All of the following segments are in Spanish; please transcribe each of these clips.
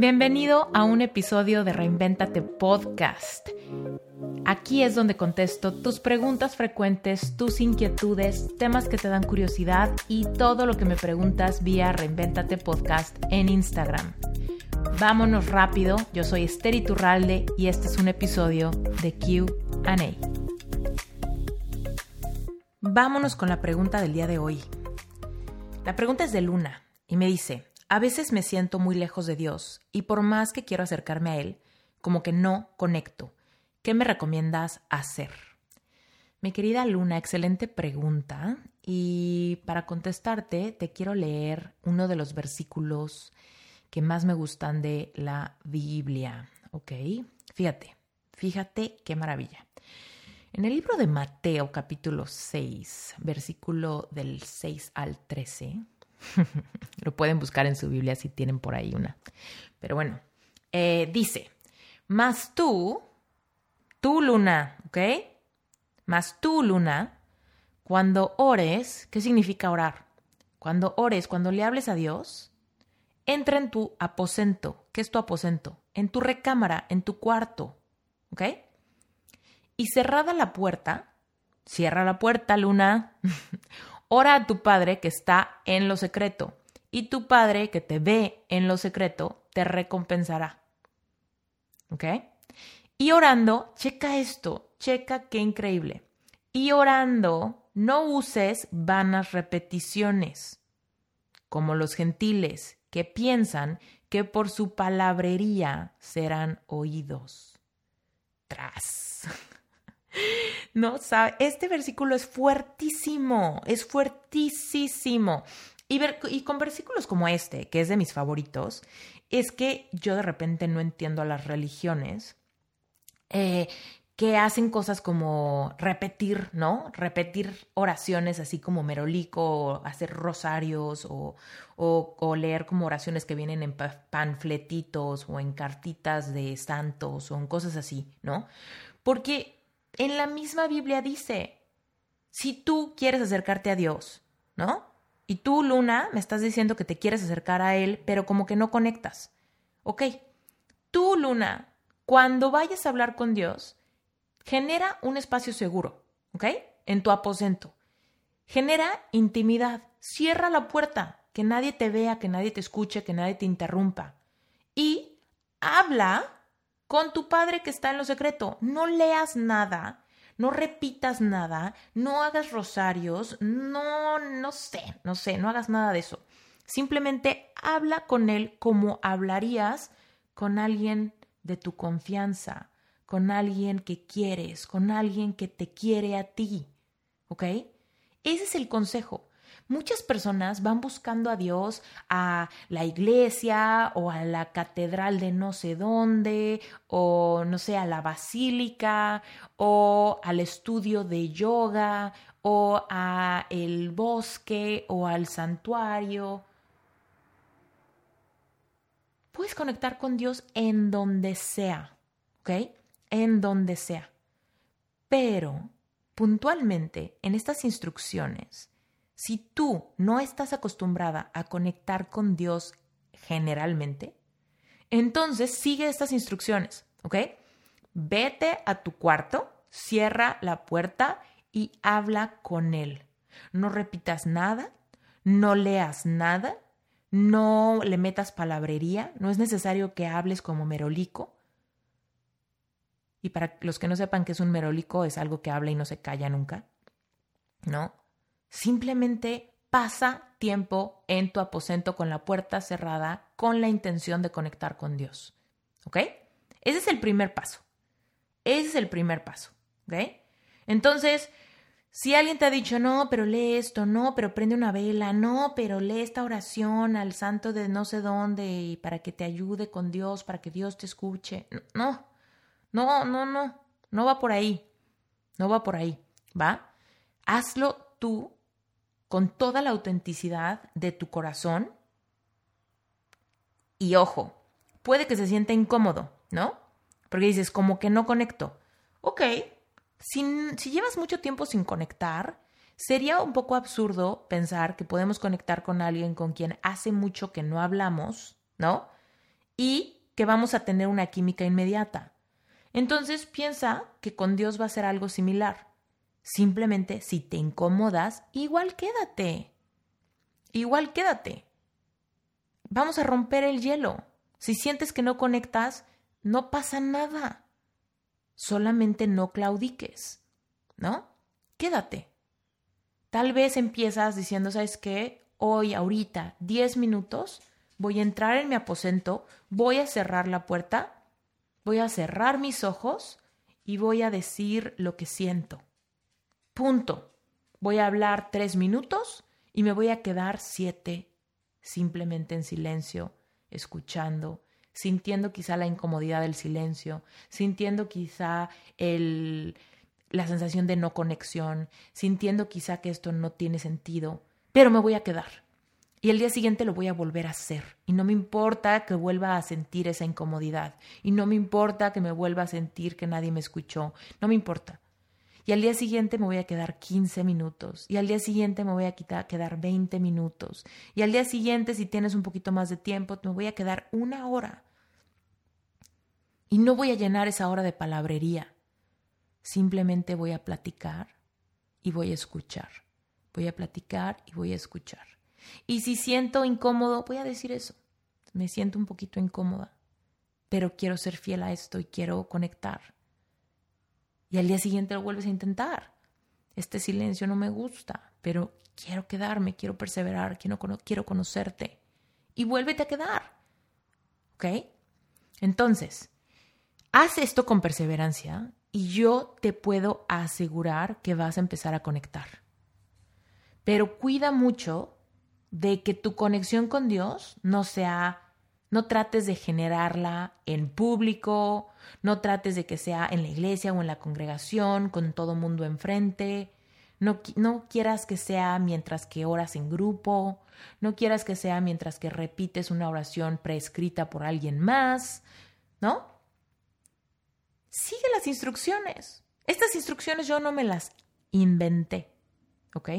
Bienvenido a un episodio de Reinventate Podcast. Aquí es donde contesto tus preguntas frecuentes, tus inquietudes, temas que te dan curiosidad y todo lo que me preguntas vía Reinventate Podcast en Instagram. Vámonos rápido, yo soy Esther Iturralde y este es un episodio de QA. Vámonos con la pregunta del día de hoy. La pregunta es de Luna y me dice, a veces me siento muy lejos de Dios y por más que quiero acercarme a Él, como que no conecto. ¿Qué me recomiendas hacer? Mi querida Luna, excelente pregunta. Y para contestarte, te quiero leer uno de los versículos que más me gustan de la Biblia. ¿Ok? Fíjate, fíjate qué maravilla. En el libro de Mateo capítulo 6, versículo del 6 al 13, Lo pueden buscar en su Biblia si tienen por ahí una. Pero bueno, eh, dice, más tú, tú luna, ¿ok? Más tú luna, cuando ores, ¿qué significa orar? Cuando ores, cuando le hables a Dios, entra en tu aposento. ¿Qué es tu aposento? En tu recámara, en tu cuarto, ¿ok? Y cerrada la puerta, cierra la puerta, luna. Ora a tu Padre que está en lo secreto, y tu Padre que te ve en lo secreto te recompensará. ¿Ok? Y orando, checa esto, checa qué increíble. Y orando, no uses vanas repeticiones, como los gentiles, que piensan que por su palabrería serán oídos. Tras. No sabe, este versículo es fuertísimo, es fuertísimo. Y, y con versículos como este, que es de mis favoritos, es que yo de repente no entiendo a las religiones eh, que hacen cosas como repetir, ¿no? Repetir oraciones así como merolico, o hacer rosarios, o, o, leer como oraciones que vienen en panfletitos o en cartitas de santos o en cosas así, ¿no? Porque en la misma Biblia dice, si tú quieres acercarte a Dios, ¿no? Y tú, Luna, me estás diciendo que te quieres acercar a Él, pero como que no conectas. Ok, tú, Luna, cuando vayas a hablar con Dios, genera un espacio seguro, ¿ok? En tu aposento. Genera intimidad. Cierra la puerta, que nadie te vea, que nadie te escuche, que nadie te interrumpa. Y habla con tu padre que está en lo secreto. No leas nada, no repitas nada, no hagas rosarios, no, no sé, no sé, no hagas nada de eso. Simplemente habla con él como hablarías con alguien de tu confianza, con alguien que quieres, con alguien que te quiere a ti. ¿Ok? Ese es el consejo. Muchas personas van buscando a Dios a la iglesia o a la catedral de no sé dónde o no sé, a la basílica o al estudio de yoga o a el bosque o al santuario. Puedes conectar con Dios en donde sea, ¿ok? En donde sea. Pero puntualmente en estas instrucciones si tú no estás acostumbrada a conectar con Dios generalmente, entonces sigue estas instrucciones, ¿ok? Vete a tu cuarto, cierra la puerta y habla con Él. No repitas nada, no leas nada, no le metas palabrería, no es necesario que hables como merolico. Y para los que no sepan qué es un merolico, es algo que habla y no se calla nunca, ¿no? Simplemente pasa tiempo en tu aposento con la puerta cerrada con la intención de conectar con Dios. ¿Ok? Ese es el primer paso. Ese es el primer paso. ¿Ok? Entonces, si alguien te ha dicho, no, pero lee esto, no, pero prende una vela, no, pero lee esta oración al santo de no sé dónde y para que te ayude con Dios, para que Dios te escuche. No, no, no, no, no va por ahí. No va por ahí. ¿Va? Hazlo tú con toda la autenticidad de tu corazón. Y ojo, puede que se sienta incómodo, ¿no? Porque dices, como que no conecto. Ok, si, si llevas mucho tiempo sin conectar, sería un poco absurdo pensar que podemos conectar con alguien con quien hace mucho que no hablamos, ¿no? y que vamos a tener una química inmediata. Entonces piensa que con Dios va a ser algo similar. Simplemente si te incomodas, igual quédate. Igual quédate. Vamos a romper el hielo. Si sientes que no conectas, no pasa nada. Solamente no claudiques, ¿no? Quédate. Tal vez empiezas diciendo, ¿sabes qué? Hoy, ahorita, 10 minutos, voy a entrar en mi aposento, voy a cerrar la puerta, voy a cerrar mis ojos y voy a decir lo que siento. Punto. Voy a hablar tres minutos y me voy a quedar siete simplemente en silencio, escuchando, sintiendo quizá la incomodidad del silencio, sintiendo quizá el, la sensación de no conexión, sintiendo quizá que esto no tiene sentido, pero me voy a quedar. Y el día siguiente lo voy a volver a hacer. Y no me importa que vuelva a sentir esa incomodidad. Y no me importa que me vuelva a sentir que nadie me escuchó. No me importa. Y al día siguiente me voy a quedar 15 minutos. Y al día siguiente me voy a quedar 20 minutos. Y al día siguiente, si tienes un poquito más de tiempo, me voy a quedar una hora. Y no voy a llenar esa hora de palabrería. Simplemente voy a platicar y voy a escuchar. Voy a platicar y voy a escuchar. Y si siento incómodo, voy a decir eso. Me siento un poquito incómoda, pero quiero ser fiel a esto y quiero conectar. Y al día siguiente lo vuelves a intentar. Este silencio no me gusta, pero quiero quedarme, quiero perseverar, quiero, quiero conocerte. Y vuélvete a quedar. ¿Ok? Entonces, haz esto con perseverancia y yo te puedo asegurar que vas a empezar a conectar. Pero cuida mucho de que tu conexión con Dios no sea, no trates de generarla en público, no trates de que sea en la iglesia o en la congregación, con todo mundo enfrente. No, no quieras que sea mientras que oras en grupo, no quieras que sea mientras que repites una oración prescrita por alguien más, ¿no? Sigue las instrucciones. Estas instrucciones yo no me las inventé, ¿ok?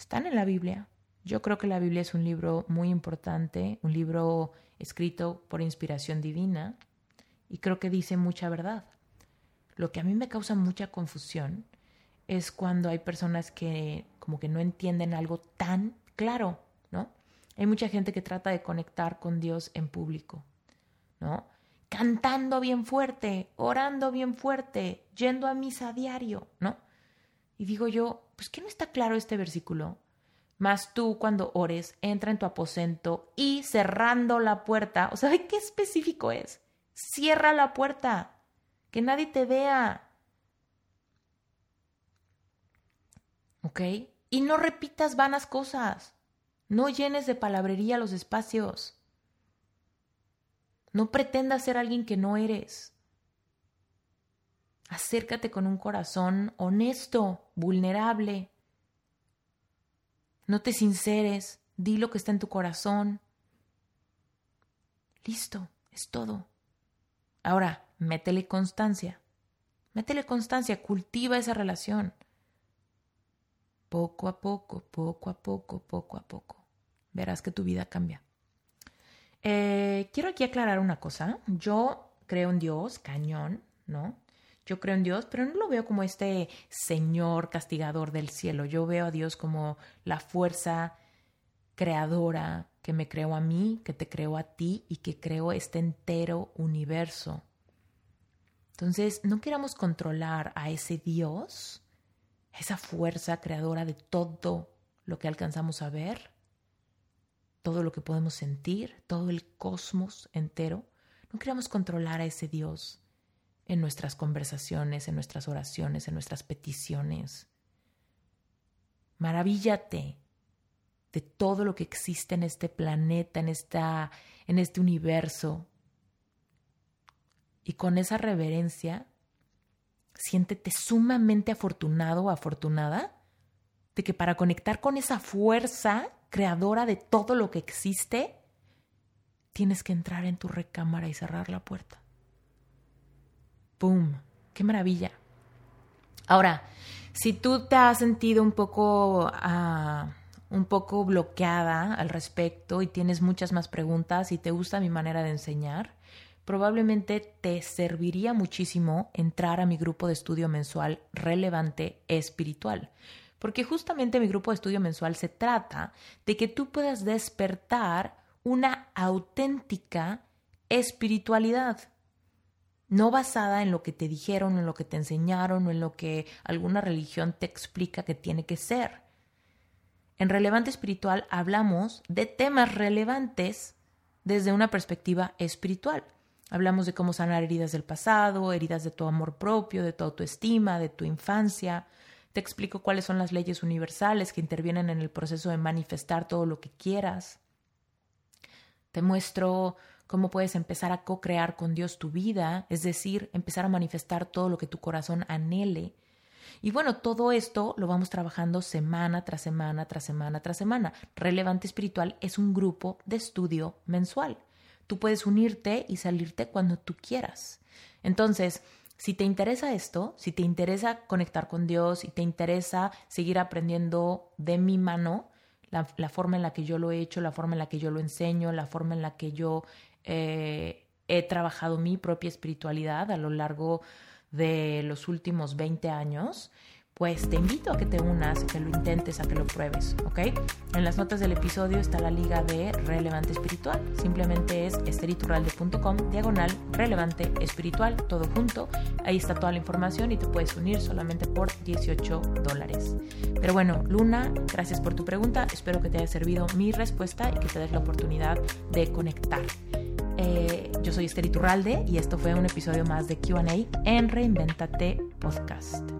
están en la Biblia. Yo creo que la Biblia es un libro muy importante, un libro escrito por inspiración divina y creo que dice mucha verdad. Lo que a mí me causa mucha confusión es cuando hay personas que como que no entienden algo tan claro, ¿no? Hay mucha gente que trata de conectar con Dios en público, ¿no? Cantando bien fuerte, orando bien fuerte, yendo a misa a diario, ¿no? Y digo yo, pues ¿qué no está claro este versículo? Mas tú cuando ores, entra en tu aposento y cerrando la puerta, o sea, ¿qué específico es? Cierra la puerta, que nadie te vea. ¿Ok? Y no repitas vanas cosas. No llenes de palabrería los espacios. No pretendas ser alguien que no eres. Acércate con un corazón honesto, vulnerable. No te sinceres, di lo que está en tu corazón. Listo, es todo. Ahora, métele constancia. Métele constancia, cultiva esa relación. Poco a poco, poco a poco, poco a poco. Verás que tu vida cambia. Eh, quiero aquí aclarar una cosa. Yo creo en Dios, cañón, ¿no? Yo creo en Dios, pero no lo veo como este Señor castigador del cielo. Yo veo a Dios como la fuerza creadora que me creó a mí, que te creó a ti y que creó este entero universo. Entonces, no queramos controlar a ese Dios, esa fuerza creadora de todo lo que alcanzamos a ver, todo lo que podemos sentir, todo el cosmos entero. No queramos controlar a ese Dios en nuestras conversaciones, en nuestras oraciones, en nuestras peticiones. Maravíllate de todo lo que existe en este planeta, en, esta, en este universo. Y con esa reverencia, siéntete sumamente afortunado o afortunada de que para conectar con esa fuerza creadora de todo lo que existe, tienes que entrar en tu recámara y cerrar la puerta. ¡Pum! ¡Qué maravilla! Ahora, si tú te has sentido un poco ah, un poco bloqueada al respecto y tienes muchas más preguntas y te gusta mi manera de enseñar, probablemente te serviría muchísimo entrar a mi grupo de estudio mensual relevante espiritual. Porque justamente mi grupo de estudio mensual se trata de que tú puedas despertar una auténtica espiritualidad no basada en lo que te dijeron, en lo que te enseñaron o en lo que alguna religión te explica que tiene que ser. En Relevante Espiritual hablamos de temas relevantes desde una perspectiva espiritual. Hablamos de cómo sanar heridas del pasado, heridas de tu amor propio, de tu autoestima, de tu infancia. Te explico cuáles son las leyes universales que intervienen en el proceso de manifestar todo lo que quieras. Te muestro cómo puedes empezar a co-crear con Dios tu vida, es decir, empezar a manifestar todo lo que tu corazón anhele. Y bueno, todo esto lo vamos trabajando semana tras semana, tras semana, tras semana. Relevante Espiritual es un grupo de estudio mensual. Tú puedes unirte y salirte cuando tú quieras. Entonces, si te interesa esto, si te interesa conectar con Dios, si te interesa seguir aprendiendo de mi mano, la, la, forma en la que yo lo he hecho, la forma en la que yo lo enseño, la forma en la que yo eh, he trabajado mi propia espiritualidad a lo largo de los últimos 20 años, pues te invito a que te unas, a que lo intentes, a que lo pruebes, ¿ok? En las notas del episodio está la liga de Relevante Espiritual. Simplemente es esteriturralde.com, diagonal, relevante espiritual, todo junto. Ahí está toda la información y te puedes unir solamente por 18 dólares. Pero bueno, Luna, gracias por tu pregunta. Espero que te haya servido mi respuesta y que te des la oportunidad de conectar. Eh, yo soy Esther Iturralde y esto fue un episodio más de QA en Reinventate Podcast.